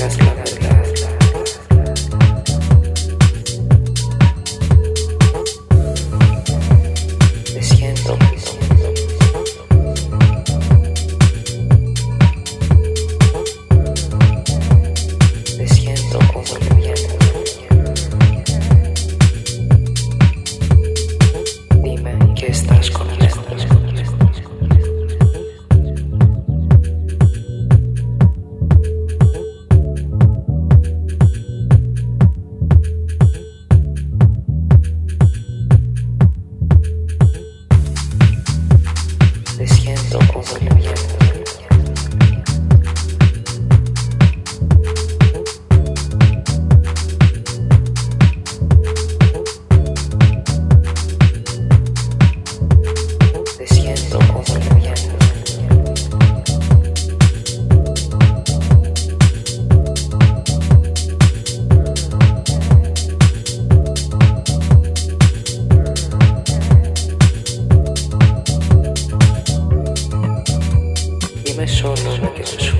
has come. people would ما شاء الله ما كانش